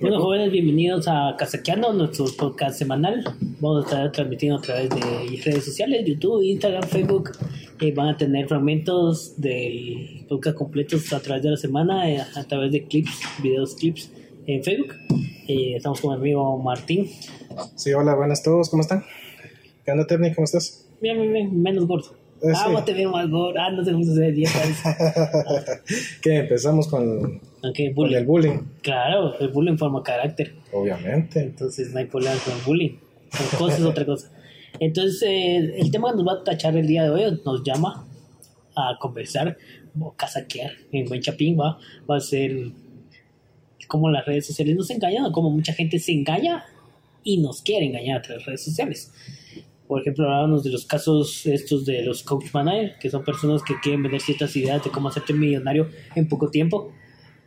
Bueno, jóvenes, bienvenidos a Casaqueando, nuestro podcast semanal. Vamos a estar transmitiendo a través de redes sociales, YouTube, Instagram, Facebook. Eh, van a tener fragmentos del podcast completos a través de la semana, eh, a través de clips, videos, clips en Facebook. Eh, estamos con mi amigo Martín. Sí, hola, buenas a todos, ¿cómo están? ¿Qué onda, Terni? ¿Cómo estás? Bien, bien, bien, menos gordo. Eh, ah, sí. te veo más gordo. Ah, no te gusta hacer dietas. que empezamos con, Bullying. el bullying, Claro, el bullying forma carácter. obviamente. Entonces no hay problema con el bullying. Cosas, otra cosa. Entonces, eh, el tema que nos va a tachar el día de hoy nos llama a conversar o casaquear en buen chapín, va, va a ser cómo las redes sociales nos engañan o cómo mucha gente se engaña y nos quiere engañar a través de redes sociales. Por ejemplo, hablábamos de los casos estos de los coach manager, que son personas que quieren vender ciertas ideas de cómo hacerte millonario en poco tiempo.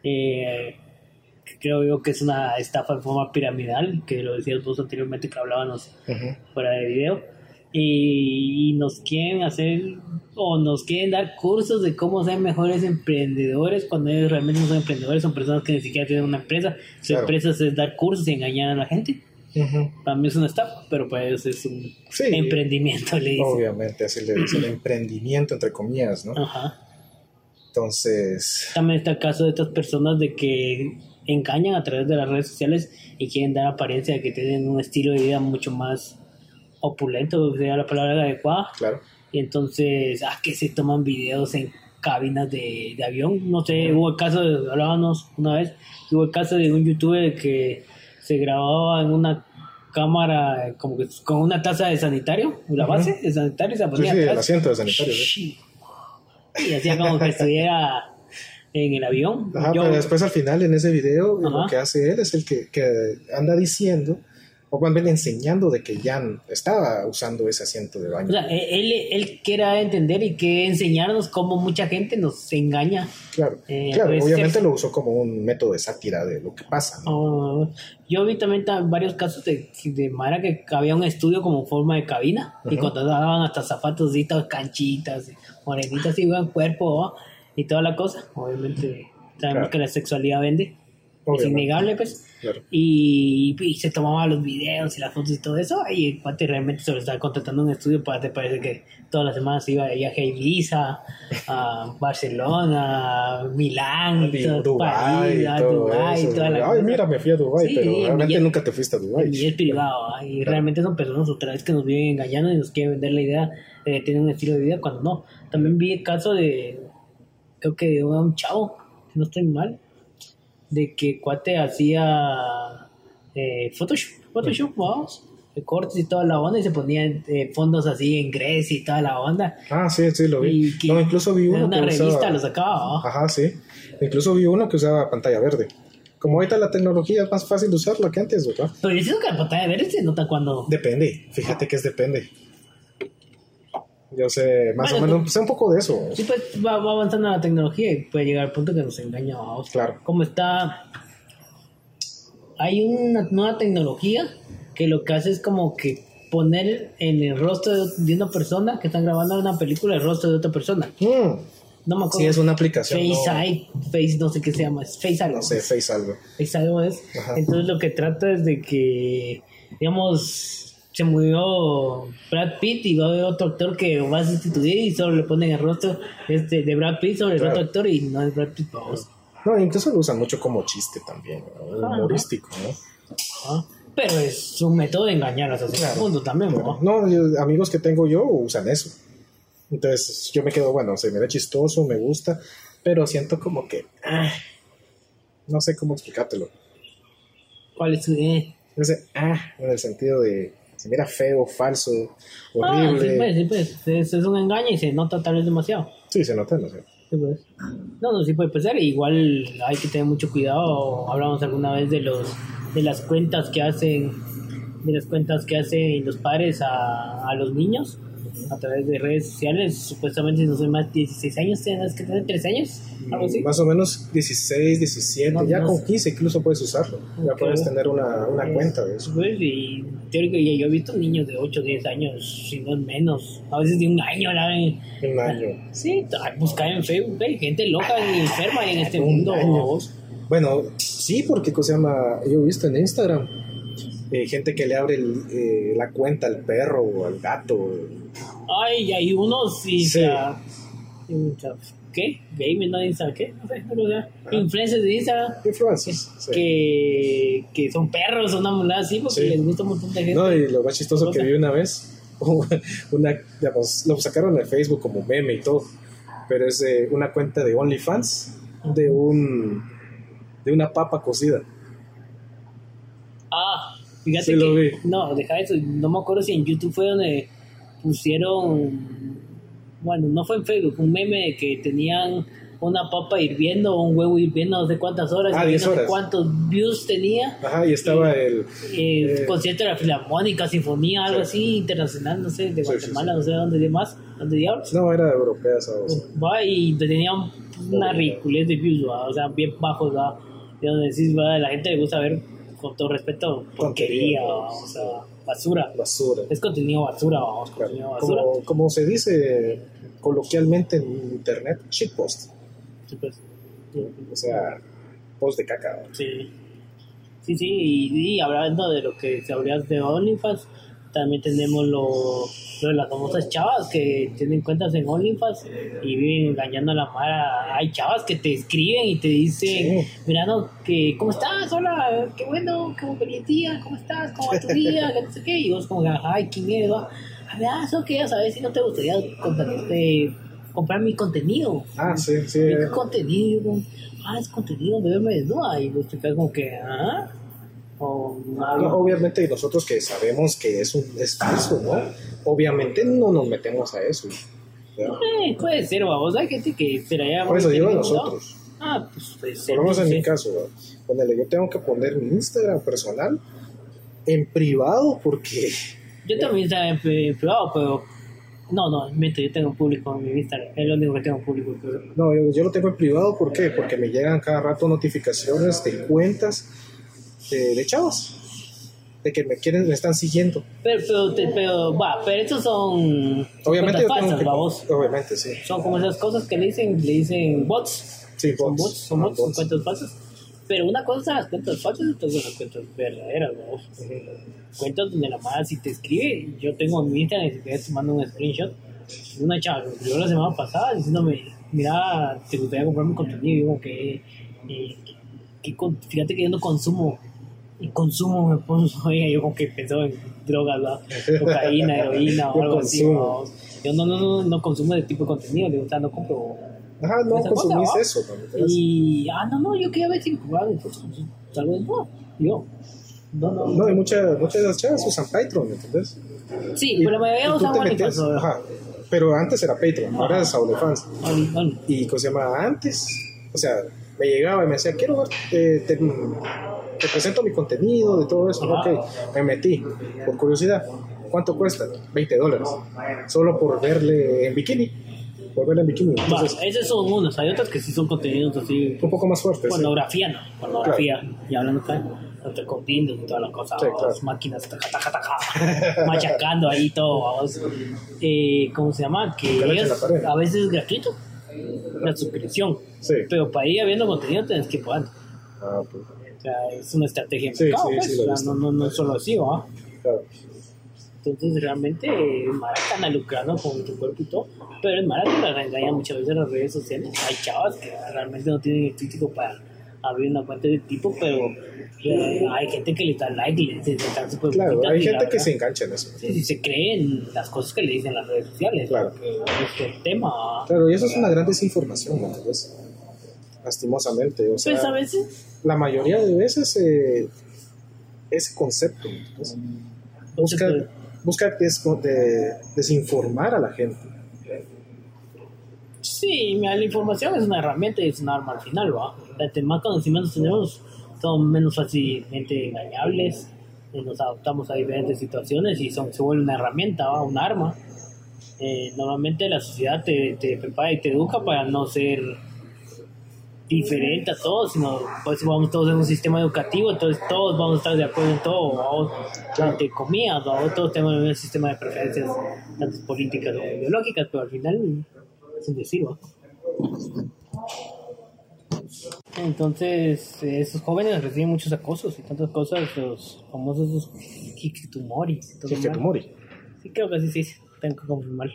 Eh, creo yo que es una estafa en forma piramidal, que lo decías vos anteriormente que hablábamos fuera de video. Y, y nos quieren hacer o nos quieren dar cursos de cómo ser mejores emprendedores cuando ellos realmente no son emprendedores, son personas que ni siquiera tienen una empresa. Su Claro. empresa es dar cursos y engañar a la gente. Para mí es una estafa, pero para ellos es un Sí. emprendimiento, le dicen. Obviamente, así le dicen emprendimiento, entre comillas, ¿no? Ajá. Entonces, También está el caso de estas personas de que engañan a través de las redes sociales y quieren dar apariencia de que tienen un estilo de vida mucho más opulento, sería la palabra adecuada. claro. Y entonces, ah, que se toman videos en cabinas de, de avión. No sé, hubo el caso, de, hablábamos una vez, hubo el caso de un youtuber que se grababa en una cámara como que con una taza de sanitario, la base de sanitario, se Sí, ponía sí, el atrás. asiento de sanitario. ¿sí? Y hacía como que estuviera en el avión. Ajá, Yo- pero después al final en ese video Ajá. lo que hace él es el que, que anda diciendo, o más bien enseñando de que ya estaba usando ese asiento de baño. o sea, él, él quiere dar a entender y que enseñarnos cómo mucha gente nos engaña. claro, eh, claro, pues, obviamente lo usó como un método de sátira de lo que pasa, ¿no? Oh, yo vi también ta- varios casos de, de Mara que había un estudio como forma de cabina y Ajá. cuando daban hasta zapatos y canchitas, y morenitas y buen cuerpo ¿va? y toda la cosa. Obviamente sabemos Claro. que la sexualidad vende, es Obviamente. innegable pues. Claro. Y, y se tomaba los videos y las fotos y todo eso y el cuate realmente se lo estaba contratando un estudio para te parece que todas las semanas iba de viaje a Ibiza, a Barcelona, a Milán, Y todo- Dubái, París, y a Dubái, toda la Ay, mira, me fui a Dubái, Sí, pero realmente nunca te fuiste a Dubái. Y es privado, ¿ah? y realmente son personas otra vez que nos viven engañando y nos quieren vender la idea de tener un estilo de vida cuando no. También vi el caso de, creo que de un chavo, si no estoy mal, de que cuate hacía eh, Photoshop, Photoshop, vamos, cortes y toda la onda y se ponía eh, fondos así en Grecia y toda la onda. Ah, sí, sí, lo vi. No, incluso vi uno una que revista usaba... lo sacaba, ¿ah? Ajá, sí. Incluso vi uno que usaba pantalla verde. Como ahorita la tecnología es más fácil de usarla que antes, ¿verdad? Pero yo siento que la pantalla verde se nota cuando... Depende, fíjate que es depende. Yo sé, más Bueno, o menos, sé un poco de eso. Sí, pues va, va avanzando la tecnología y puede llegar al punto que nos engaña a otros. Claro. Como está. Hay una nueva tecnología que lo que hace es como que poner en el rostro de, una persona que están grabando una película el rostro de otra persona. Mm, No me acuerdo. sí, es una aplicación. Face no, Face, no sé qué se llama, es Face algo. no sé, Face algo. Face algo es. Ajá. Entonces lo que trata es de que, digamos, se murió Brad Pitt y va a haber otro actor que va a sustituir y solo le ponen el rostro este, de Brad Pitt sobre el otro actor y no es Brad Pitt, vamos. No, incluso lo usan mucho como chiste también, ¿no? Ajá. humorístico, ¿no? ¿ah? Pero es un método de engañar hasta cierto Claro. punto también, ¿no? No, yo- amigos que tengo yo usan eso. Entonces yo me quedo, bueno, se me ve chistoso, me gusta, pero siento como que, ah, no sé cómo explicártelo. ¿Cuál es su eh? Ese, ah, en el sentido de, se mira feo, falso, Ah, sí, horrible. pues, sí, pues. Es, un engaño y se nota tal vez demasiado. Sí, se nota, no sé. Sí, pues. No, no, sí puede pasar. Igual hay que tener mucho cuidado. Hablamos alguna vez de los de las cuentas que hacen de las cuentas que hacen los padres a, a los niños a través de redes sociales. Supuestamente, si no soy más de 16 años, tienes que tener 13 años, algo así. Más o menos 16, 17, No, ya no con sé. 15 incluso puedes usarlo. Ya Ok. puedes tener una, una Es- cuenta de eso. Pues, y teórico, y yo he visto niños de 8, 10 años, si no menos, a veces de un año, la. Un año. Sí, buscar en Facebook, hay gente loca y enferma en este Un mundo. año. Bueno, sí, porque cosa se llama, yo he visto en Instagram eh, gente que le abre el, eh, la cuenta al perro o al gato. Ay, hay unos y Sí. ya- ¿Qué? Gaming, no Instagram, ¿qué? No sé, no sé. Influencers de Instagram Influencers. sí. que, que son perros, una mulada así, porque Sí. les gusta un montón de gente. No, y lo más chistoso Cosa. que vi una vez, una, digamos, lo sacaron en Facebook como meme y todo, pero es eh, una cuenta de OnlyFans de un de una papa cocida. Fíjate que. lo vi. No, deja eso. No me acuerdo si en YouTube fue donde pusieron. Bueno, no fue en Facebook, un meme de que tenían una papa hirviendo o un huevo hirviendo no sé cuántas horas. Ah, y 10 no sé cuántos views tenía. Ajá, y estaba el... Eh, Eh. concierto de la Filarmónica, Sinfonía, algo Sí. así, internacional, no sé, de sí, Guatemala, sí. no sé dónde demás, dónde diablos. No, era europea esa voz. Va y tenía un- una ridiculez de views, ¿va? o sea, bien bajos, ¿va? de donde decís, ¿va? la gente le gusta ver, con todo respeto, porquería, o sea, basura. Basura. Es contenido basura, vamos, contenido basura. Como, como se dice coloquialmente en internet, shitpost. Sí, pues, O sea, post de caca. sí. Sí, sí, y, y hablando de lo que se habría de OnlyFans, también tenemos lo, lo de las famosas chavas que tienen cuentas en OnlyFans y viven engañando a la mara. Hay chavas que te escriben y te dicen, Sí. mira, no, que, ¿cómo estás? Hola, qué bueno, qué buen día, ¿cómo estás? ¿Cómo va tu día? No sé qué. Y vos como, ay, ¿quién eres? va? A ver, ah, eso que ya sabes, si no te gustaría comprar mi contenido. Ah, sí, sí. ¿Qué contenido? Ah, es contenido de verme desnuda. Y vos te quedas como que, ¿ah? O No, algo. obviamente nosotros que sabemos que es, un, es falso, ¿no? Obviamente no nos metemos a eso. Eh, puede ser, vamos. Hay gente que se la lleva Por eso digo a ¿no? nosotros. Ah, pues puede Por ser. lo menos en sí. mi caso, ¿verdad? Ponele, yo tengo que poner mi Instagram personal en privado porque Yo también estaba en privado, pero. No, no, miento, yo tengo público en mi Instagram. Es lo único que tengo público. Pero... no, yo, yo lo tengo en privado ¿por qué? Porque me llegan cada rato notificaciones de cuentas de, de chavos de que me quieren, me están siguiendo. Pero, pero, te- pero, va, pero estos son. Obviamente yo falsas, que obviamente sí. Son como esas cosas que le dicen, le dicen bots. Sí, Son bots. bots, son Ajá, bots, son bots. cuentas falsas. Pero una cosa son las cuentas falsas y otra son las cuentas verdaderas. Cuentas donde la madre si te escribe, yo tengo en mi Instagram, quieres te mando un screenshot. Una chava me escribió la semana pasada diciéndome, mira, te gustaría comprar mi contenido. Y digo que, eh, que fíjate que yo no consumo. Y consumo me puso, oiga, yo como que pensó en drogas, cocaína, heroína o Yo algo así. consumo. ¿no? Yo no, no, no, no consumo ese tipo de contenido, le sea, no compro Ajá, no consumís eso. ¿no? Y, ah, no, no, yo quería ver si me cobraban, entonces, salgo de nuevo. Yo, no, no, No, y muchas, muchas de las chavas usan Patreon, ¿me ¿entendés? Sí, Y- pero te OnlyFans. metes, ¿no? ajá, pero antes era Patreon, ahora es OnlyFans. Only- only. Y ¿cómo se llama? Antes, o sea, me llegaba y me decía, quiero ver, eh, te, te presento mi contenido, de todo eso. Ok, me metí, por curiosidad. ¿Cuánto cuesta? 20 dólares. Solo por verle en bikini. Por verle en bikini. Entonces, esos son unos, hay otros que sí son contenidos así. un poco más fuerte. sí. Pornografía, no, pornografía. Y hablando acá, entre con y toda la cosa, Sí, claro. máquinas, taca, taca, taca, machacando ahí todo. Eh, ¿Cómo se llama? Que ellos a veces es gratuito, la suscripción. Sí. Pero para ir viendo contenido tienes que pagar. Ah, pues, O sea, es una estrategia de mercado, sí, pues, sí, he o sea, no, no, no es solo así, ¿va? claro. Entonces realmente Mara están lucrando con tu cuerpo y todo, pero el Mara te la engaña muchas veces en las redes sociales. Hay chavas que realmente no tienen el físico para abrir una cuenta de tipo, pero eh, hay gente que le da like y le están súper Claro, hay gente que se engancha en eso. sí, sí, se creen las cosas que le dicen las redes sociales. Claro. porque es el tema. Claro, y eso es una gran desinformación, ¿me entiendes? Lastimosamente, o sea, Pues a veces, la mayoría de veces eh, ese concepto, busca, busca des- de- desinformar a la gente. Sí, mira, la información es una herramienta y es un arma al final, ¿va? Entre más conocimientos tenemos, son menos fácilmente engañables, eh, nos adaptamos a diferentes situaciones y son, se vuelve una herramienta, ¿va? Un arma. Eh, normalmente la sociedad te, te prepara y te educa para no ser diferente a todos, sino por eso vamos todos en un sistema educativo, entonces todos vamos a estar de acuerdo en todo, vamos, Claro. entre comillas, todos tenemos mismo sistema de preferencias, tanto políticas o ideológicas, pero al final es un. Entonces, esos jóvenes reciben muchos acosos y tantas cosas, los famosos mal. Hikikomori. Sí, creo que así dice. Tengo que confirmarlo.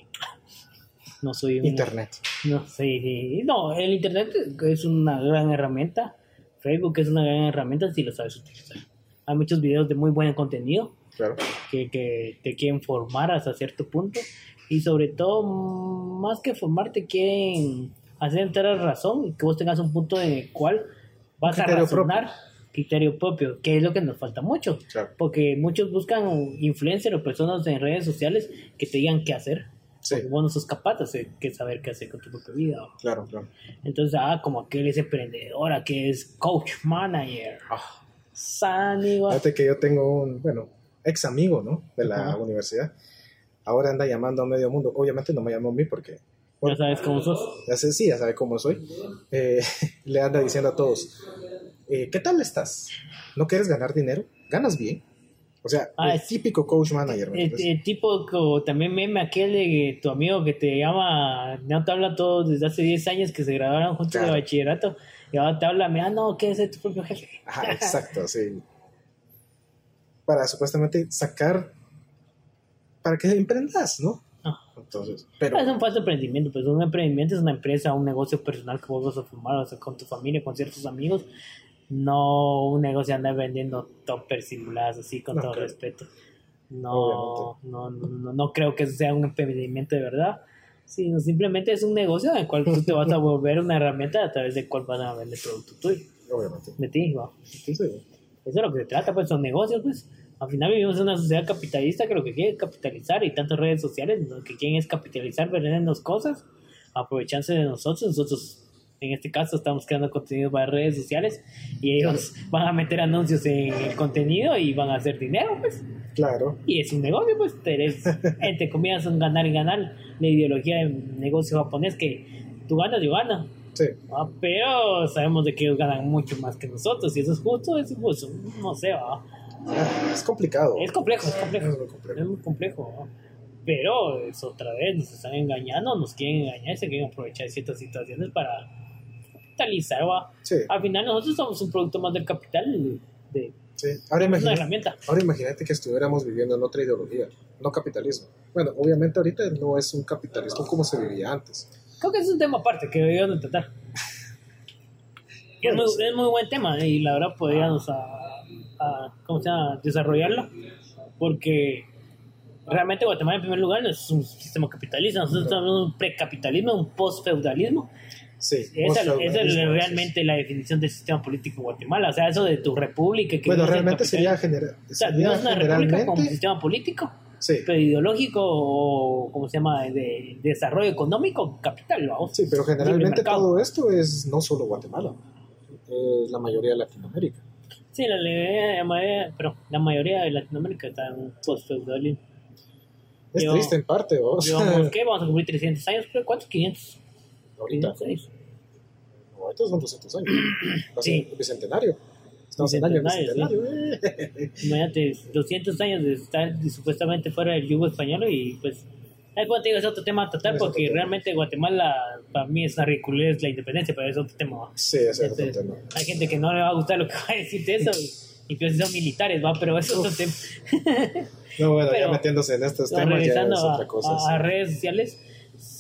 No soy un... Internet. No, sí, sí. No, el Internet es una gran herramienta. Facebook es una gran herramienta si lo sabes utilizar. Hay muchos videos de muy buen contenido Claro. que, que te quieren formar hasta cierto punto. Y sobre todo, más que formar, te quieren hacer entrar a razón y que vos tengas un punto en el cual vas a razonar criterio propio, que es lo que nos falta mucho. Claro. Porque muchos buscan influencers o personas en redes sociales que te digan qué hacer. Sí. Porque vos no sos capaz de hacer- que saber qué hacer con tu propia vida. Claro, claro. Entonces, ah, como aquel es emprendedora, que es coach, manager, sanigo. fíjate que yo tengo un, bueno, ex amigo, ¿no? De la universidad. Ahora anda llamando a medio mundo. Obviamente no me llamó a mí porque Ya sabes cómo sos. ya sé, sí, ya sabe cómo soy. Eh, le anda diciendo a todos, eh, ¿qué tal estás? ¿No quieres ganar dinero? ¿Ganas bien? O sea, Ah, el típico coach manager. ¿me El, el tipo, como también meme aquel de tu amigo que te llama, no te habla todos desde hace 10 años que se graduaron juntos Claro. de bachillerato, y ahora te habla, mira, no, ¿qué es tu propio jefe? Ajá, exacto, sí. Para supuestamente sacar, para que emprendas, ¿no? Ah. Entonces, pero... Es un falso emprendimiento, pues un emprendimiento es una empresa, un negocio personal que vos vas a formar, o sea, con tu familia, con ciertos amigos, no un negocio andar vendiendo toppers simuladas así, con No, todo respeto. No, no, no, no, no creo que eso sea un emprendimiento de verdad, sino simplemente es un negocio en el cual tú te vas a volver una herramienta a través del cual van a vender producto tuyo, Obviamente. de ti. Eso es lo que se trata, pues son negocios, pues. Al final vivimos en una sociedad capitalista que lo que quiere es capitalizar y tantas redes sociales lo que quieren es capitalizar, vendernos cosas, aprovecharse de nosotros. Nosotros, en este caso, estamos creando contenido para redes sociales y ellos van a meter anuncios en el contenido y van a hacer dinero, pues. Claro, Y es un negocio, pues. Eres, entre comillas, un ganar y ganar. La ideología del negocio japonés que tú ganas, yo gano. sí. Ah, pero sabemos de que ellos ganan mucho más que nosotros y eso es justo, es injusto, no sé, ¿va? Es complicado. es complejo, es complejo, Es muy complejo. es muy complejo, ¿va? pero es otra vez, nos están engañando, nos quieren engañar, se quieren aprovechar de ciertas situaciones para capitalizar, ¿va? Sí, Al final nosotros somos un producto más del capital, de sí. Ahora una herramienta. ahora imagínate que estuviéramos viviendo en otra ideología, no capitalismo. Bueno, obviamente ahorita no es un capitalismo como se vivía antes. Creo que es un tema aparte que deberíamos de tratar. Es, muy, es muy buen tema y la verdad podríamos a, a- ¿cómo se llama? desarrollarlo porque realmente Guatemala en primer lugar no es un sistema capitalista, nosotros estamos en un precapitalismo, un postfeudalismo. Sí. Esa, esa es realmente la definición del sistema político en Guatemala, o sea, eso de tu república. Que Bueno, no realmente sería, capitalismo. genera- O sea, sería no es una república como sistema político, Sí, pero ideológico o, ¿cómo se llama?, de desarrollo económico, capital, sí, pero generalmente todo esto es no solo Guatemala, es la mayoría de Latinoamérica. Sí, la, la mayoría, pero la mayoría de Latinoamérica está en un post-feudalismo. Es Yo- triste en parte, ¿o? Digamos, ¿qué? Vamos a cumplir 300 años, pero ¿cuántos? 500. Ahorita, 506. no, ahorita son 200 años. Sí. bicentenario. Estamos en año Bicentenario, eh. Imagínate, 200 años de estar supuestamente fuera del yugo español y pues... Después te digo, es otro tema a tratar porque realmente Guatemala para mí es una ridiculez la independencia, pero es otro tema. Sí, es otro Este, tema. Hay gente que no le va a gustar lo que va a decir de eso y, y pues son militares, va, pero es otro tema. No, bueno, pero- ya metiéndose en estos temas ya es otra cosa. a- sí. a redes sociales,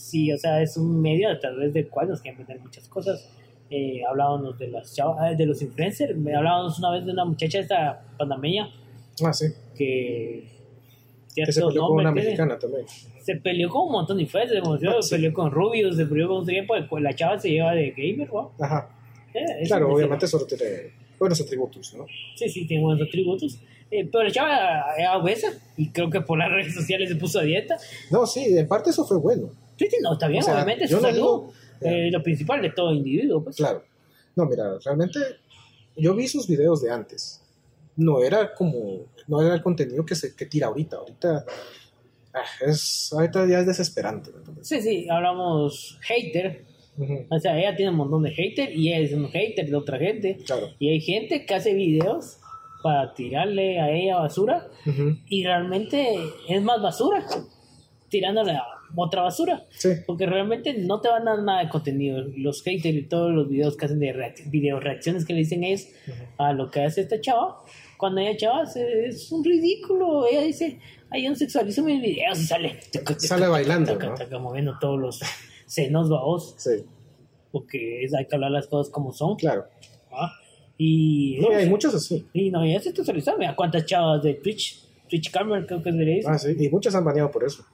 sí, o sea, es un medio a través del cual nos quieren vender muchas cosas. Eh, hablábamos de las chavas, de los influencers, me hablábamos una vez de una muchacha esta panameña Ah, sí. que Que se peleó con una tiene. mexicana también. se peleó con un montón de influencers, como se Ah, se sí. peleó con Rubius, se peleó con un tiempo, pues la chava se lleva de gamer, ¿no? Ajá. Eh, Claro, obviamente solo tiene buenos atributos, ¿no? Sí, sí, tiene buenos atributos. Eh, pero la chava era obesa y creo que por las redes sociales se puso a dieta. No, sí, en parte eso fue bueno. Sí, no, está bien, O sea, obviamente, su no salud, digo- eh, lo principal de todo individuo, pues. Claro. No, mira, realmente yo vi sus videos de antes. No era como, no era el contenido que se que tira ahorita. Ahorita ah, es, ahorita ya es desesperante. Sí, sí, hablamos hater, o sea, ella tiene un montón de hater y ella es un hater de otra gente. Claro. Y hay gente que hace videos para tirarle a ella basura Ujú, y realmente es más basura tirándole a otra basura. Sí, Porque realmente no te van a dar nada de contenido. Los haters y todos los videos que hacen de reac- video reacciones que le dicen ellos a lo que hace esta chava. Cuando ella chava es un ridículo. Ella dice, ay, yo no sexualizo mis videos y sale. Sale bailando, moviendo todos los senos, babos. sí, Porque es- hay que hablar las cosas como son. claro. ¿va? Y, No, hay muchos así. y no, ya se sexualizó. Mira cuántas chavas de Twitch, Twitch Camera, creo que le dice. Ah, sí, y muchos han baneado por eso.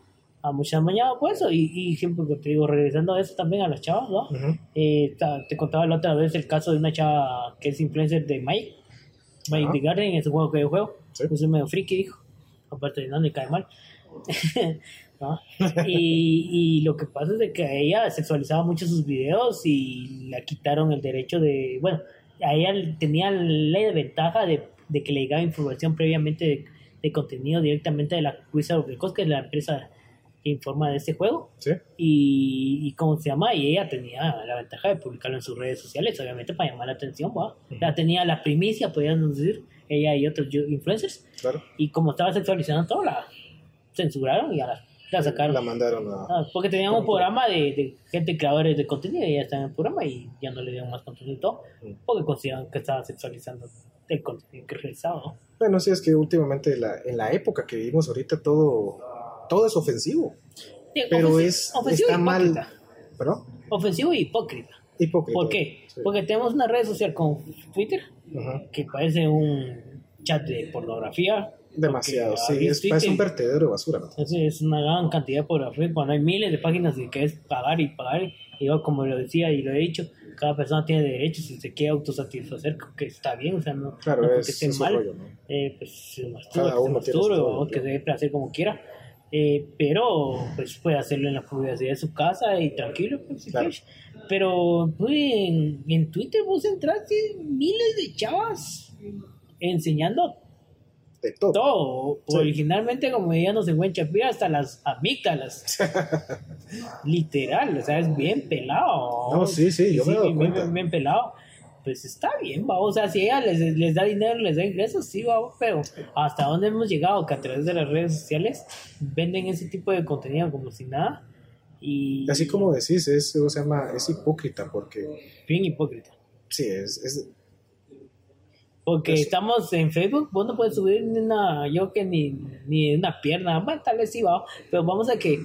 A muchas mañanas por eso. Y, y siempre que te digo, regresando a eso también a las chavas, ¿no? Eh, te contaba la otra vez el caso de una chava que es influencer de Mike, Mike Ajá. the Garden, es un juego que yo juego. Sí. Soy medio friki, dijo. Aparte de no me cae mal. ¿No? y, y lo que pasa es de que a ella sexualizaba mucho sus videos y le quitaron el derecho de. Bueno, a ella tenía la ventaja de, de que le llegaba información previamente de, de contenido directamente de la Wizard of the Coast, que es la empresa informa de este juego Sí, y, y cómo se llama y ella tenía la ventaja de publicarlo en sus redes sociales obviamente para llamar la atención ¿va? ya tenía la primicia podríamos decir ella y otros influencers claro. y como estaba sexualizando todo la censuraron y ya la, la sacaron La mandaron a. Ah, porque tenían un programa de, de gente creadores de contenido y ya está en el programa y ya no le dieron más contenido y todo, Mm. porque consideraban que estaba sexualizando el contenido que realizaba ¿no? Bueno, sí, es que últimamente la- en la época que vivimos ahorita todo, todo es ofensivo. Sí, Pero es, ofensivo está y mal. ofensivo y hipócrita Hipócrita. ¿por qué? Sí. porque tenemos una red social como Twitter que parece un chat de pornografía. Demasiado, sí, es, Twitter- un vertedero de basura. ¿no? Entonces es una gran cantidad de pornografía cuando hay miles de páginas de que es pagar y pagar. Y yo, como lo decía y lo he dicho, cada persona tiene derechos y se quiere autosatisfacer, que está bien, o sea, no, Claro, no porque es, esté mal. rollo, ¿no? Eh, pues se masturba, Cada que se uno su o que se debe hacer como quiera. Eh, pero pues puede hacerlo en la privacidad de su casa y tranquilo, pues, Claro. Pero pues, en, en Twitter vos entraste miles de chavas enseñando De todo. todo. Sí. Originalmente, como decíamos en Buen Chapira, hasta las amígdalas. Literal, o sea, es bien pelado. No, sí, sí, yo me he dado bien, cuenta. bien- bien pelado. Pues está bien, va. O sea, si ella les, les da dinero, les da ingresos, sí, va. Pero hasta dónde hemos llegado que a través de las redes sociales venden ese tipo de contenido como si nada. Y Así como decís, es, o se llama, es hipócrita porque bien hipócrita. sí, es, es Porque estamos en Facebook, vos no puedes subir ni una, yo que ni, ni una pierna, bueno, tal vez sí va, pero vamos a que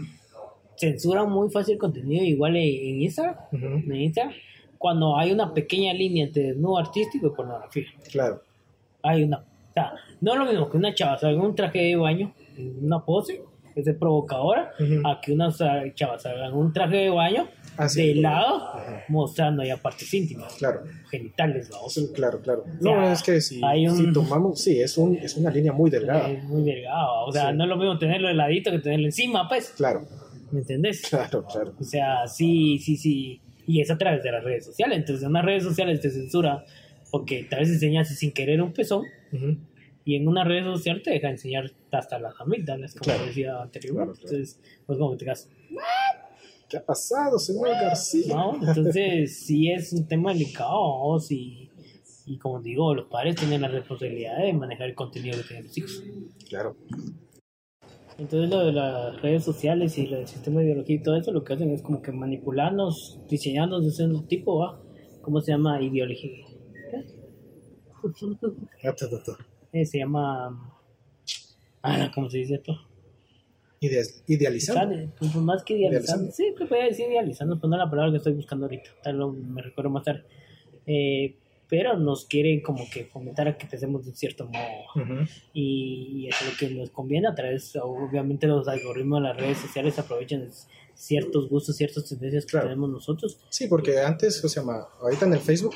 censuran muy fácil el contenido igual en Instagram, en Instagram, cuando hay una pequeña línea entre desnudo artístico y pornografía. claro. Hay una, o sea, no es lo mismo que una chava salga en un traje de baño, en una pose, que es provocadora, a que una chava salga en un traje de baño, Ah, de lado, mostrando ya partes íntimas, Claro. genitales. Sí, claro, claro. O No, sea, es que si, hay un- si tomamos, sí, es, un, es una línea muy delgada. Es muy delgado. O sea, Sí. no es lo mismo tenerlo de ladito que tenerlo encima, pues. Claro, ¿Me entendés? claro, claro. O sea, sí, sí, sí. Y es a través de las redes sociales. Entonces, en las redes sociales te censura porque tal vez enseñas sin querer un pezón y en una red social te deja enseñar hasta las amígdalas, como Claro. decía anteriormente. Claro, claro. Entonces, pues como que te quedas, ¿Qué ha pasado, señor García? ¿no? Entonces, sí es un tema delicado. Sí. Y como digo, los padres tienen la responsabilidad de manejar el contenido que tienen los hijos. Claro. Entonces lo de las redes sociales y lo del sistema de ideología y todo eso lo que hacen es como que manipularnos, diseñarnos de ese tipo, ¿va? ¿Cómo se llama? Ideología. Ah, ta, ta. Eh, se llama... Ah, ¿cómo se dice esto? Ide- Idealizando. Idealizando, pues, más que idealizando. Idealizando. Sí, pues voy a decir idealizando, pues no la palabra que estoy buscando ahorita. Tal vez me recuerdo más tarde. Eh, pero nos quieren como que fomentar a que pensemos de un cierto modo. Y, es lo que nos conviene a través, obviamente los algoritmos de las redes sociales aprovechan ciertos gustos, ciertas tendencias que Claro. tenemos nosotros. Sí, porque antes, o sea, ahorita en el Facebook,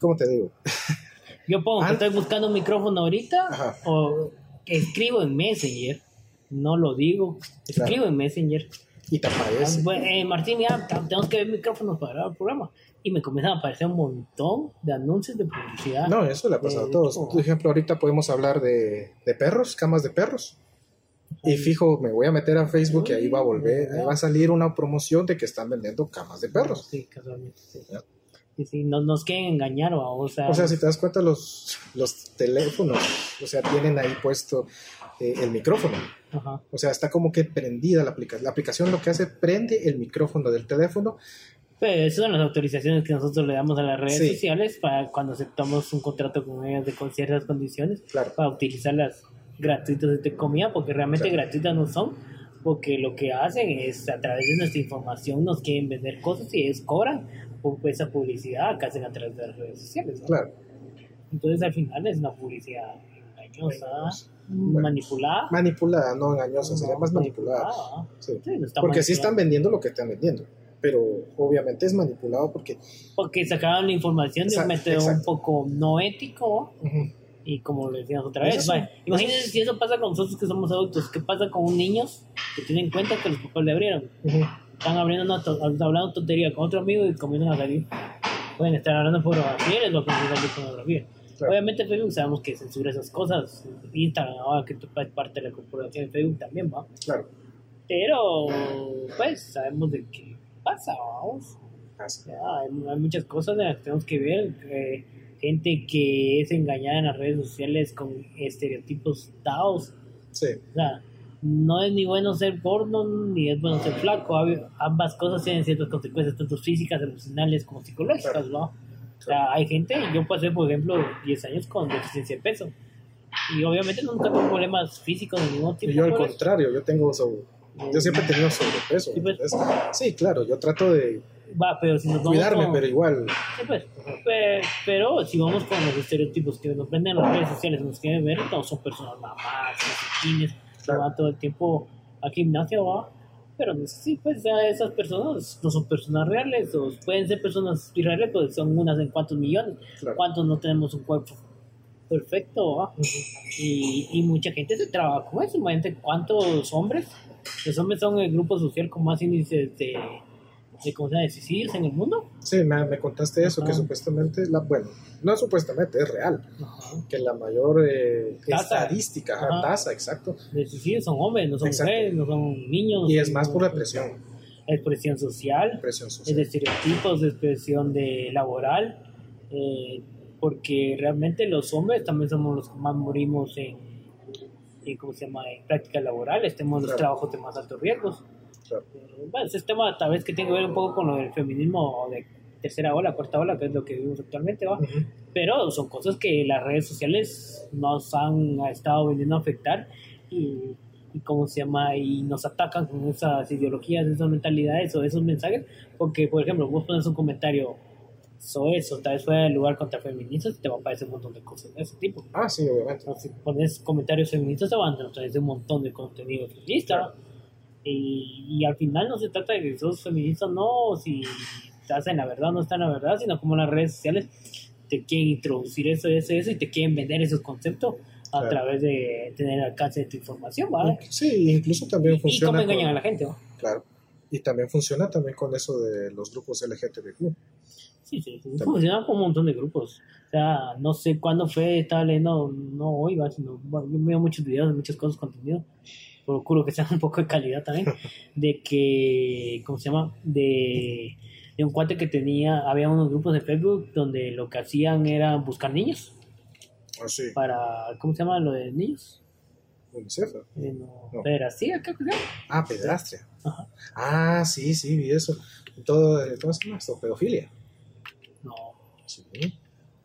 ¿cómo te digo? Yo pongo que estoy buscando un micrófono ahorita Ajá. o escribo en Messenger, no lo digo, escribo Claro. en Messenger. Y te aparece. Eh, Martín, ya t- tenemos que ver micrófonos para grabar el programa. Y me comienzan a aparecer un montón de anuncios de publicidad. No, eso le ha pasado Eh, a todos. como- Por ejemplo, ahorita podemos hablar de, de perros, camas de perros. Y fijo, me voy a meter a Facebook y ahí va a volver, ahí va a salir una promoción de que están vendiendo camas de perros. Sí, casualmente. sí. Y si no nos quieren engañar, o sea, O sea, si te das cuenta, los, los teléfonos, o sea, tienen ahí puesto eh, el micrófono. ajá. O sea, está como que prendida la aplicación. La aplicación lo que hace, prende el micrófono del teléfono. Pero esas son las autorizaciones que nosotros le damos a las redes Sí. sociales para cuando aceptamos un contrato con ellas de con ciertas condiciones Claro. para utilizarlas gratuitas entre comillas, porque realmente Claro. gratuitas no son, porque lo que hacen es a través de nuestra información nos quieren vender cosas y ellos cobran por esa publicidad que hacen a través de las redes sociales. ¿no? Claro. Entonces al final es una publicidad engañosa, Engañosa. Manipulada. Manipulada, no engañosa, sería más manipulada. manipulada. Sí. Sí, no Porque sí manipulada. están vendiendo lo que están vendiendo. Pero obviamente es manipulado porque. Porque sacaban la información de un método un poco no ético Ujú, y como lo decíamos otra vez. Sí, vaya, imagínense si eso pasa con nosotros que somos adultos. ¿Qué pasa con niños que tienen cuenta que los papás le abrieron? ujú. Están abriendo una to- hablando tontería con otro amigo y comienzan a salir. Pueden estar hablando les va a comenzar a salir pornografía. Claro. Obviamente Facebook sabemos que censura esas cosas. Instagram, ahora que tú es parte de la corporación de Facebook también va. Claro. Pero, pues, sabemos de qué pasa, vamos. Ya, hay, hay muchas cosas de las que tenemos que ver. eh, gente que es engañada en las redes sociales con estereotipos dados. Sí, O sea, no es ni bueno ser porno ni es bueno ser flaco. Ambas cosas tienen ciertas consecuencias, tanto físicas, emocionales como psicológicas, Claro. ¿no? O sea, hay gente, yo pasé, por ejemplo, 10 años con deficiencia de peso. Y obviamente nunca tuve problemas físicos de ningún tipo. Y yo al eso. contrario, yo tengo sobre- yo siempre he tenido sobrepeso. Sí, pues. sí, claro, yo trato de Va, pero si nos vamos cuidarme, con- pero igual. Sí, pues. Pe- Pero, si vamos con los estereotipos que nos venden en las redes sociales, nos quieren ver, no son personas mamás, chiquines, que van todo el tiempo al gimnasio, ¿va? Pero si pues ya esas personas no son personas reales, o pueden ser personas irreales, pues son unas en cuantos millones. Claro. ¿Cuántos no tenemos un cuerpo perfecto, ¿va? Y, y mucha gente se trabaja con eso. Imagínate cuántos hombres, los hombres son el grupo social con más índices de, de, ¿cómo se llama? de suicidios en el mundo. Sí, me, me contaste eso, que Ajá. supuestamente, la, bueno, no supuestamente, es real, Ajá. que la mayor eh, estadística, ajá, tasa, exacto, de suicidios son hombres, no son Exacto. mujeres, no son niños. y es más por represión, Expresión social, presión es de social. estereotipos, de expresión de laboral, eh, porque realmente los hombres también somos los que más morimos en, en ¿cómo se llama?, en prácticas laborales, tenemos los Claro. trabajos de más altos riesgos. Claro. Bueno, ese tema tal vez que tiene que ver un poco con lo del feminismo de tercera ola, cuarta ola, que es lo que vivimos actualmente, ¿va? Ujú, pero son cosas que las redes sociales nos han estado viniendo a afectar y, y cómo se llama y nos atacan con esas ideologías, esas mentalidades o esos mensajes, porque por ejemplo vos pones un comentario sobre eso, tal vez fuera del lugar contra feministas, te va a aparecer un montón de cosas de ese tipo. Ah, sí, obviamente. O si pones comentarios feministas, te van a traer un montón de contenido feminista. Claro. Y, y al final no se trata de que sos feminista o no, si estás en la verdad o no estás en la verdad, sino como las redes sociales te quieren introducir eso, eso, eso, y te quieren vender esos conceptos a Claro. través de tener alcance de tu información, ¿vale? Sí, incluso también Y cómo funciona. engañan con- a la gente, ¿no? Claro. Y también funciona también con eso de los grupos LGTBQ. Sí, sí, sí. Funcionan con un montón de grupos. O sea, no sé cuándo fue, estaba leyendo, no hoy, va, sino, bueno, yo veo muchos videos, muchas cosas, contenido. Procuro que sean un poco de calidad también. De que, ¿cómo se llama? De, de un cuate que tenía, había unos grupos de Facebook donde lo que hacían era buscar niños Ah, sí. para, ¿cómo se llama lo de niños? UNICEF. Eh, no, No. Pederastía, creo que se llama. Ah, pedrastria. Ajá. Ah, sí, sí, vi eso. Todo, eh, ¿cómo se llama esto? Pedofilia. Sí.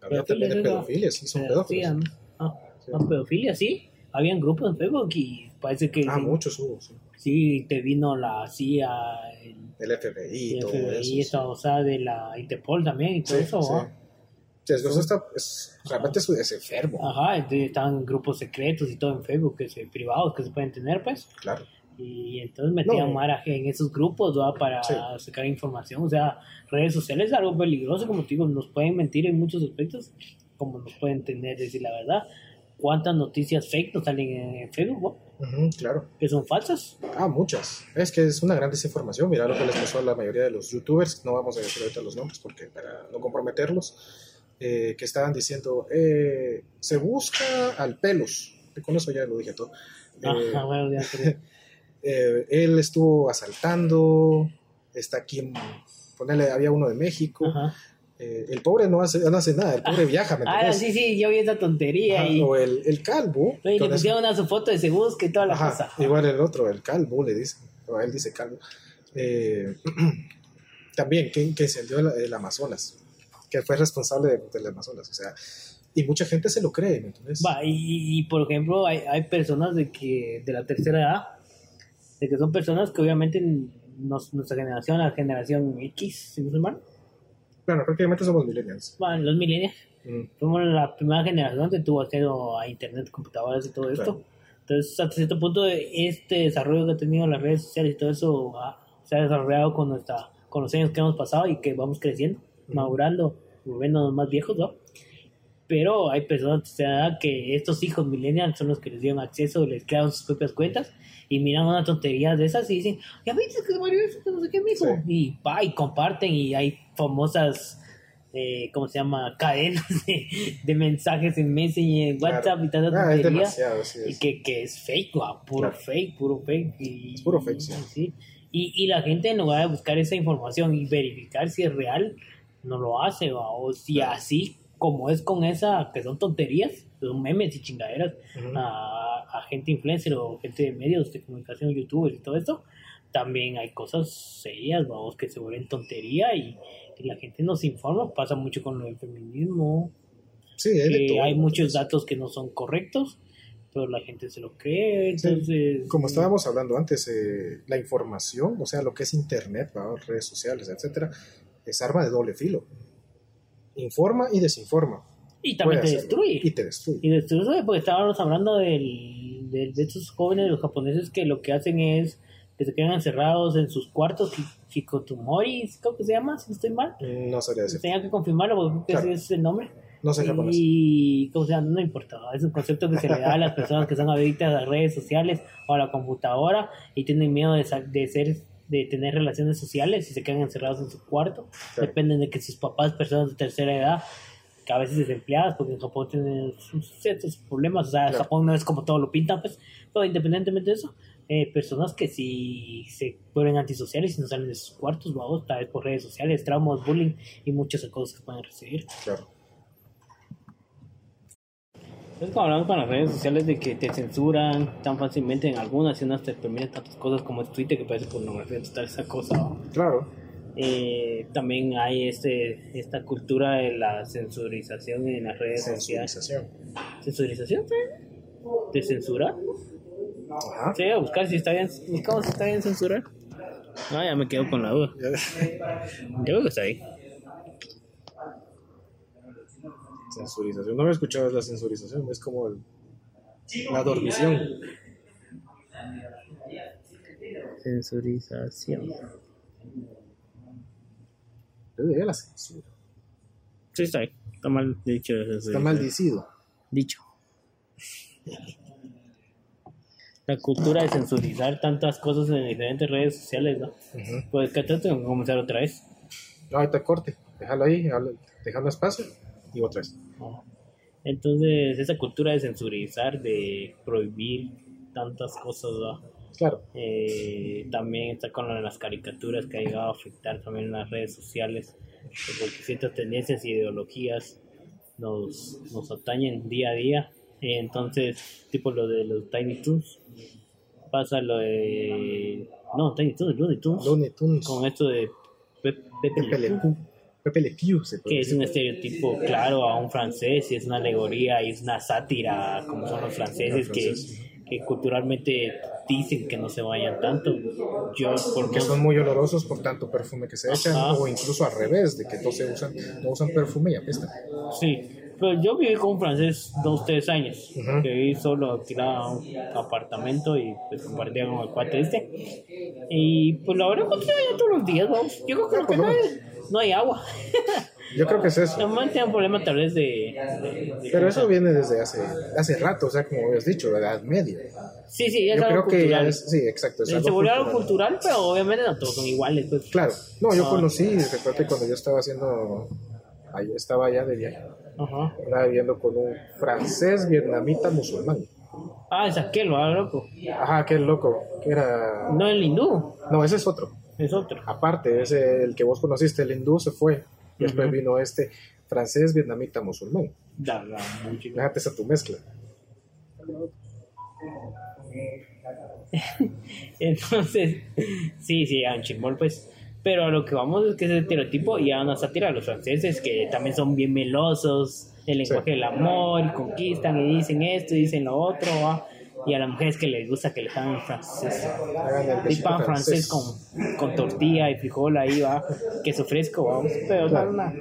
Había también de pedofilia, sí, son pedófilos. ¿no? Ah, Sí. pedofilia, sí. Habían grupos en Facebook y parece que Ah, sí, muchos hubo, sí. sí, te vino la CIA, el, El FBI y el todo FBI, eso. sí. esta, o sea, de la Interpol también y todo Sí, eso, sí. ¿va? Sí, eso está, es, realmente es, es enfermo, Ajá, entonces están grupos secretos y todo en Facebook, que se, privados que se pueden tener, pues. claro. Y entonces metían No. Mara en esos grupos ¿va? para Sí. sacar información. O sea, redes sociales es algo peligroso, como te digo, nos pueden mentir en muchos aspectos, como nos pueden tener, decir la verdad. ¿Cuántas noticias fake nos salen en, Facebook, ¿va? Ujú, claro. que son falsas? Ah, muchas. Es que es una gran desinformación. Mira lo que les pasó a la mayoría de los youtubers. No vamos a decir ahorita los nombres porque para no comprometerlos. eh, que estaban diciendo, eh, se busca al pelos. Con eso ya lo dije todo. Eh, Ajá, bueno, ya. Eh, él estuvo asaltando. Está aquí en. Ponele, había uno de México. Ajá. eh, el pobre no hace, no hace nada, el pobre viaja, ¿me Ah, sí, sí, yo vi esa tontería Ajá, y, O el, el calvo. Oye, le pusieron una su foto de se busca y toda la Ajá, cosa. igual el otro, el calvo, le dice, o él dice calvo. Eh, también, que, que incendió el, el Amazonas, que fue responsable de- del Amazonas, o sea, y mucha gente se lo cree, ¿me entiendes? Va, y, y, por ejemplo, hay, hay personas de que de la tercera edad, de que son personas que obviamente nos- nuestra generación, la generación X, si no mal, Bueno, prácticamente somos millennials. van, los millennials, Mm, fuimos la primera generación que tuvo acceso a internet, computadoras y todo esto. Claro. Entonces, hasta cierto punto, este desarrollo que ha tenido las redes sociales y todo eso ha- se ha desarrollado con, nuestra, con los años que hemos pasado y que vamos creciendo, Ujú. madurando, volviéndonos más viejos, ¿no? Pero hay personas de esa edad que estos hijos millennials son los que les dieron acceso, les crearon sus propias cuentas y miran una tontería de esas y dicen, ya viste que se murió eso, no sé qué, mijo. Sí. Y va y comparten y hay famosas, eh, ¿cómo se llama? Cadenas de, de mensajes en Messenger, en WhatsApp y tal, Ah, es y que, que es fake, va, puro Claro. fake, puro fake. Y, Es puro fake, sí. sí. Y, y la gente en lugar de buscar esa información y verificar si es real, no lo hace, va, o si Claro. así como es con esa, que son tonterías, son memes y chingaderas, a, a gente influencer o gente de medios de comunicación, youtubers y todo esto, también hay cosas serias, vamos, que se vuelven tontería y, y la gente no se informa, pasa mucho con lo del feminismo, Sí, que todo. hay muchos datos que no son correctos, pero la gente se lo cree, Sí, entonces... Como estábamos hablando antes, eh, la información, o sea, lo que es internet, ¿va? redes sociales, etcétera, es arma de doble filo. Informa y desinforma. Y también te destruye. Y te destruye. Y destruye porque estábamos hablando del, del- de estos jóvenes, los japoneses, que lo que hacen es que se quedan encerrados en sus cuartos, hi- Hikotomori, ¿cómo que se llama? Si no estoy mal. No sabría decir. Tenía que confirmarlo porque creo que Claro. ese es el nombre. No sé japonés. Y, ¿cómo se llama? No importa. Es un concepto que se le da a las personas que son adictas a las redes sociales o a la computadora y tienen miedo de, de ser de tener relaciones sociales y se quedan encerrados en su cuarto. Dependen de que sus papás, personas de tercera edad, que a veces desempleadas, porque en Japón tienen ciertos problemas. O sea, Claro. Japón no es como todo lo pintan, pues. Pero independientemente de eso, eh, personas que sí se vuelven antisociales y no salen de sus cuartos, vamos, tal vez por redes sociales, traumas, bullying y muchas cosas que pueden recibir. Claro. Es como hablamos con las redes sociales de que te censuran tan fácilmente en algunas y unas te permiten tantas cosas como es Twitter que parece pornografía total esa cosa. Claro. Eh, también hay este esta cultura de la censurización en las redes sociales. Censurización. ¿Censurización? ¿De censura? Ajá. Sí, a buscar si está bien. ¿Cómo si está bien censurar? No, ya me quedo con la duda. Yo creo que está ahí. Censurización. No me he escuchado la censurización. Es como el- la dormición. Censurización. Yo diría la censura. Sí, está ahí. Está mal dicho. Está maldicido. dicho. La cultura de censurizar tantas cosas en diferentes redes sociales, ¿no? Ujú. Pues que tengo que comenzar otra vez. No, ahorita corte. Déjalo ahí. déjalo- Dejando espacio. Y otra vez. Entonces, esa cultura de censurizar, de prohibir tantas cosas. Claro. Eh, también está con lo de las caricaturas que ha llegado a afectar también en las redes sociales, porque ciertas tendencias e ideologías nos, nos atañen día a día. Eh, entonces, tipo lo de los Tiny Toons, pasa lo de. No, Tiny Toons, Looney Tunes, Looney Tunes. con esto de Pe- Pepe Pepe Pepe Le Pew, se puede que es un decir. estereotipo claro a un francés y es una alegoría y es una sátira, como son los franceses, que, que culturalmente dicen que no se vayan tanto. Yo, por que no- son muy olorosos por tanto perfume que se echan, Ajá. o incluso al revés, de que no se usan, no usan perfume y apestan. Sí, pero yo viví con un francés dos, tres años. Ujú. Que viví solo, alquilaba un apartamento y pues compartía con el cuate este. Y pues la verdad encontré allá todos los días, vamos. Yo creo que, Ah, pues, no. No hay agua. Yo creo que es eso. Normalmente hay un problema tal vez de... de- de- Pero eso viene desde hace, hace rato, o sea, como habías dicho, la edad media. Sí, sí, es Yo algo creo que ya cultural. es, sí, exacto. Es Se algo volvió algo cultural. cultural, pero obviamente no todos son iguales. Pues. Claro, no, yo Ah. conocí, recuerdo cuando yo estaba haciendo, ahí estaba allá de viaje, Ajá. estaba viviendo con un francés vietnamita musulmán. Ah, es aquel, ¿verdad, loco? Ajá, qué loco, que era... No el hindú, No, ese es otro. Es otro. Aparte, ese el que vos conociste, el hindú, se fue. Y después vino este francés, vietnamita, musulmán. Da, da, muy. Fíjate esa tu mezcla. Entonces, sí, sí, a un chimbol, pues. Pero a lo que vamos es que ese estereotipo ya sátira a los franceses, que también son bien melosos, el lenguaje Sí. del amor, conquistan y dicen esto y dicen lo otro, ¿va? Y a las mujeres que les gusta que les hagan francés. Y pan francés con, con tortilla y frijol ahí va, queso fresco, vamos. Pero, Claro. no,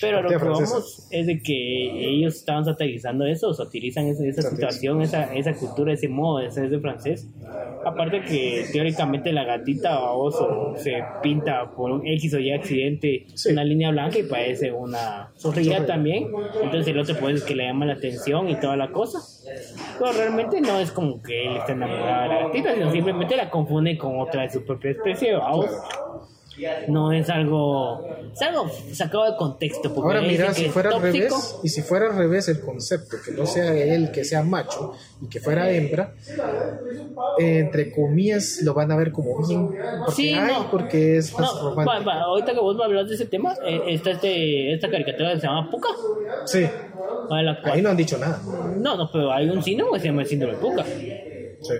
pero lo que francesa. vamos es de que ellos estaban satirizando eso, satirizan esa, esa situación, esa, esa cultura, ese modo de ser de francés. Aparte que teóricamente la gatita baboso se pinta por un X o Y accidente Sí. una línea blanca y parece una Zorrilla. también. Entonces el otro pues es que le llama la atención y toda la cosa. Pero realmente no es como que él está enamorado de la gatita, sino simplemente la confunde con otra de su propia especie. vamos. No es algo, es algo sacado de contexto. Porque Ahora mira, si fuera al revés, y si fuera al revés el concepto, que no sea él que sea macho y que fuera hembra, eh, entre comillas lo van a ver como bien. Porque, Sí, ay, no. porque es más No, va, romántico. va, ahorita que vos me hablas de ese tema, eh, está este, esta caricatura que se llama Puka. Sí, a ahí no han dicho nada. no, no, pero hay un síndrome que se llama el síndrome de Puka. Sí.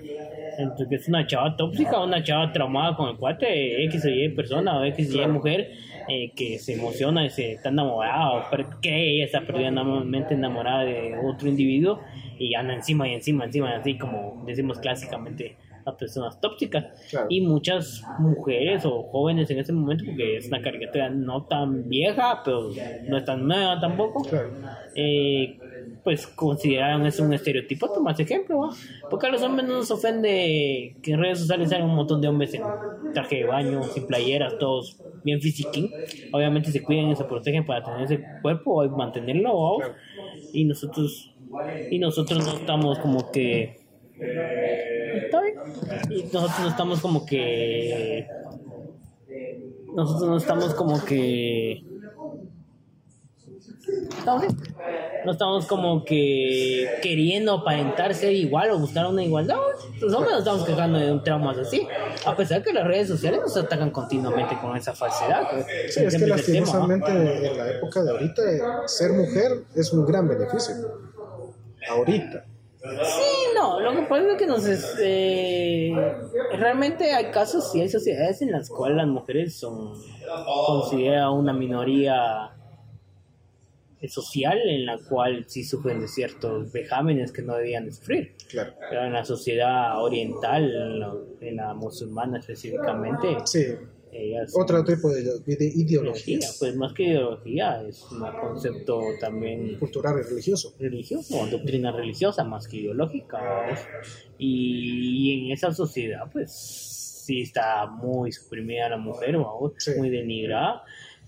Entonces, es una chava tóxica, una chava traumada con el cuate, X o Y persona o X o Y mujer, eh, que se emociona y se está enamorada, o cree ella está perdidamente enamorada de otro individuo y anda encima y encima, encima, así como decimos clásicamente las personas tóxicas. Claro. Y muchas mujeres o jóvenes en ese momento, porque es una caricatura no tan vieja, pero no es tan nueva tampoco, Claro. eh, pues consideraron eso un estereotipo, tomas ejemplo, ¿va? porque a los hombres no nos ofende que en redes sociales salen un montón de hombres en traje de baño, sin playeras, todos bien fisiquín, obviamente se cuidan y se protegen para tener ese cuerpo y mantenerlo, y nosotros y nosotros no estamos como que nosotros no estamos como que nosotros no estamos como que. No estamos como que queriendo aparentar ser igual o buscar una igualdad. Los hombres nos estamos quejando de un trauma así. A pesar que las redes sociales nos atacan continuamente con esa falsedad. que Sí, es que el tema, ¿no? lastimosamente en la época de ahorita ser mujer es un gran beneficio. Ahorita. Sí, no, lo que pasa es que nos es, eh, realmente hay casos y hay sociedades en las cuales las mujeres son consideradas una minoría social en la cual sí sufren de ciertos vejámenes que no debían de sufrir. Claro. Pero en la sociedad oriental, en la, en la musulmana específicamente, Sí, ellas otro tipo de, de ideología, pues más que ideología, es un concepto también Cultural y religioso. religioso, doctrina religiosa más que ideológica. ¿vamos? Y, en esa sociedad, pues sí está muy suprimida la mujer, ¿vamos? Sí. muy denigrada.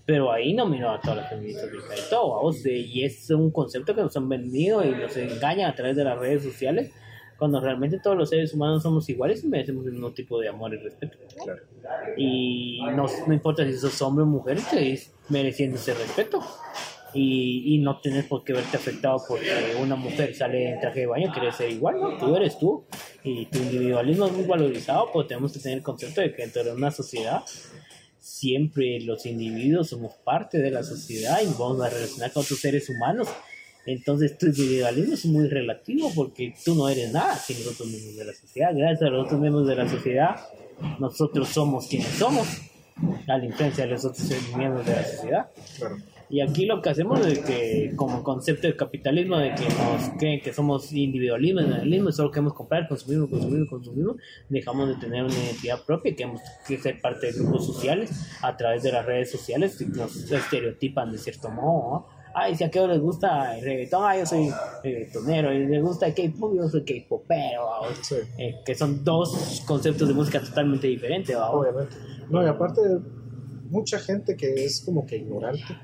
Pero ahí no miro a todas las feministas de y todo, y es un concepto que nos han vendido y nos engañan a través de las redes sociales, cuando realmente todos los seres humanos somos iguales y merecemos el mismo tipo de amor y respeto. Claro. Y no, no importa si sos hombre o mujer, seguís mereciendo ese respeto. Y, y no tenés por qué verte afectado porque una mujer sale en traje de baño, quiere ser igual, ¿no? Tú eres tú y tu individualismo es muy valorizado, pero tenemos que tener el concepto de que dentro de una sociedad siempre los individuos somos parte de la sociedad y vamos a relacionar con otros seres humanos. Entonces tu individualismo es muy relativo porque tú no eres nada sin los otros miembros de la sociedad. Gracias a los otros miembros de la sociedad, nosotros somos quienes somos, a la influencia de los otros miembros de la sociedad. Claro. Y aquí lo que hacemos es que, como concepto de capitalismo, de que nos creen que somos individualismo, individualismo, solo queremos comprar, consumir, consumir, consumir, dejamos de tener una identidad propia queremos que ser parte de grupos sociales a través de las redes sociales y nos estereotipan de cierto modo. ¿no? Ay, si a qué les gusta el reggaetón, ah, yo soy reggaetonero, y les gusta el K-pop, yo soy K-popero. Eh, que son dos conceptos de música totalmente diferentes. ¿va? Obviamente. No, y aparte, mucha gente que es como que ignorante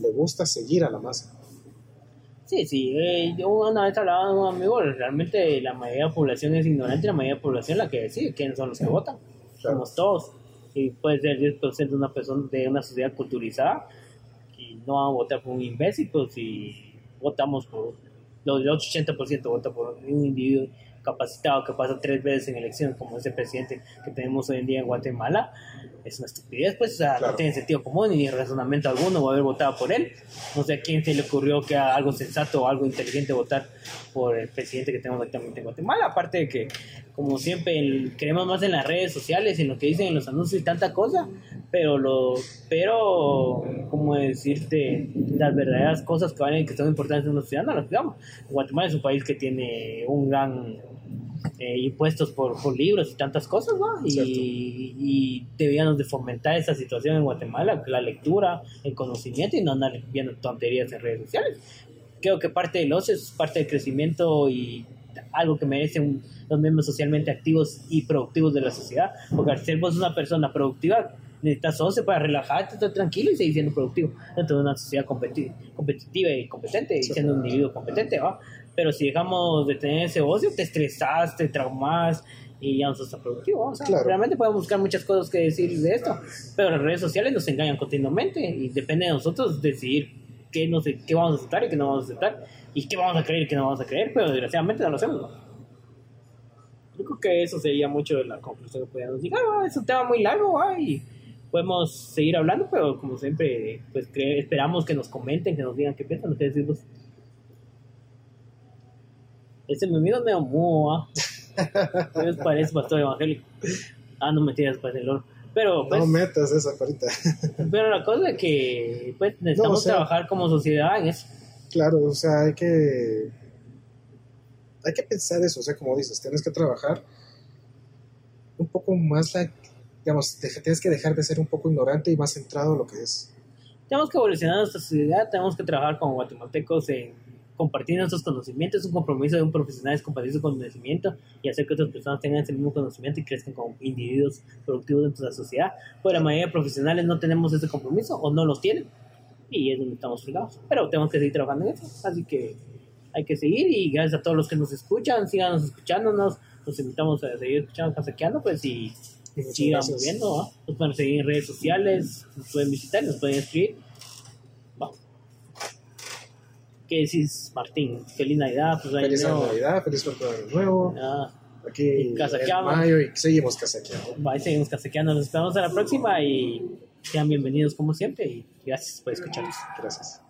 le gusta seguir a la masa. Sí, sí, eh, yo una vez hablaba con un amigo, realmente la mayoría de la población es ignorante, la mayoría de la población es la que decide quiénes son los que votan. Claro. Somos todos. Y puede ser 10% de una persona de una sociedad culturizada no van a votar por un imbécil, pues si votamos por los del 80% vota por un individuo capacitado que pasa tres veces en elecciones como ese presidente que tenemos hoy en día en Guatemala, es una estupidez, pues, o sea, no tiene sentido común ni razonamiento alguno haber votado por él. No sé a quién se le ocurrió que haga algo sensato o algo inteligente votar por el presidente que tenemos actualmente en Guatemala. Aparte de que, como siempre, creemos más en las redes sociales, en lo que dicen en los anuncios y tanta cosa, pero, lo, pero como decirte, las verdaderas cosas que valen que son importantes en los ciudadanos, digamos. Guatemala es un país que tiene un gran eh, impuestos por, por, libros y tantas cosas, ¿no? Y, y, debíamos de fomentar esa situación en Guatemala, la lectura, el conocimiento y no andar viendo tonterías en redes sociales. Creo que parte del ocio es parte del crecimiento y algo que merecen los miembros socialmente activos y productivos de la sociedad, porque al ser vos una persona productiva, necesitas ocio para relajarte, estar tranquilo y seguir siendo productivo dentro de una sociedad competitiva y competente y siendo un individuo competente, ¿va? Pero si dejamos de tener ese ocio, te estresas, te traumas y ya no estás productivo. O sea, realmente podemos buscar muchas cosas que decir de esto, pero las redes sociales nos engañan continuamente y depende de nosotros decidir qué, no sé, qué vamos a aceptar y qué no vamos a aceptar y qué vamos a creer y qué no vamos a creer, pero desgraciadamente no lo hacemos. Yo creo que eso sería mucho de la conclusión que podríamos decir. Ah, es un tema muy largo y podemos seguir hablando, pero como siempre, pues esperamos que nos comenten, que nos digan qué piensan, qué decimos. Ese mi amigo es medio mudo, ¿ah? parece pastor evangélico. Ah, no me tiras para el oro. Pero, pues, no metas esa ahorita. pero la cosa es que pues, necesitamos trabajar como sociedad en eso. Claro, o sea, hay que. Hay que pensar eso, o sea, como dices, tienes que trabajar un poco más la. Digamos, tienes que dejar de ser un poco ignorante y más centrado en lo que es. Tenemos que evolucionar nuestra sociedad, tenemos que trabajar como guatemaltecos en compartir nuestros conocimientos, es un compromiso de un profesional es compartir su conocimiento y hacer que otras personas tengan ese mismo conocimiento y crezcan como individuos productivos dentro de la sociedad. Pues la mayoría de profesionales no tenemos ese compromiso o no los tienen y es donde estamos fregados. Pero tenemos que seguir trabajando en eso, así que hay que seguir y gracias a todos los que nos escuchan, síganos escuchándonos, los invitamos a seguir escuchando Casaqueando, pues y sigan moviendo, nos pueden seguir en redes sociales, nos pueden visitar, nos pueden escribir ¿Qué decís, Martín? Feliz Navidad, pues Feliz Navidad, feliz de nuevo. Ah, Aquí en mayo y seguimos casaqueando. Ahí seguimos casaqueando. Nos esperamos a la próxima y sean bienvenidos como siempre y gracias por escucharnos. Gracias.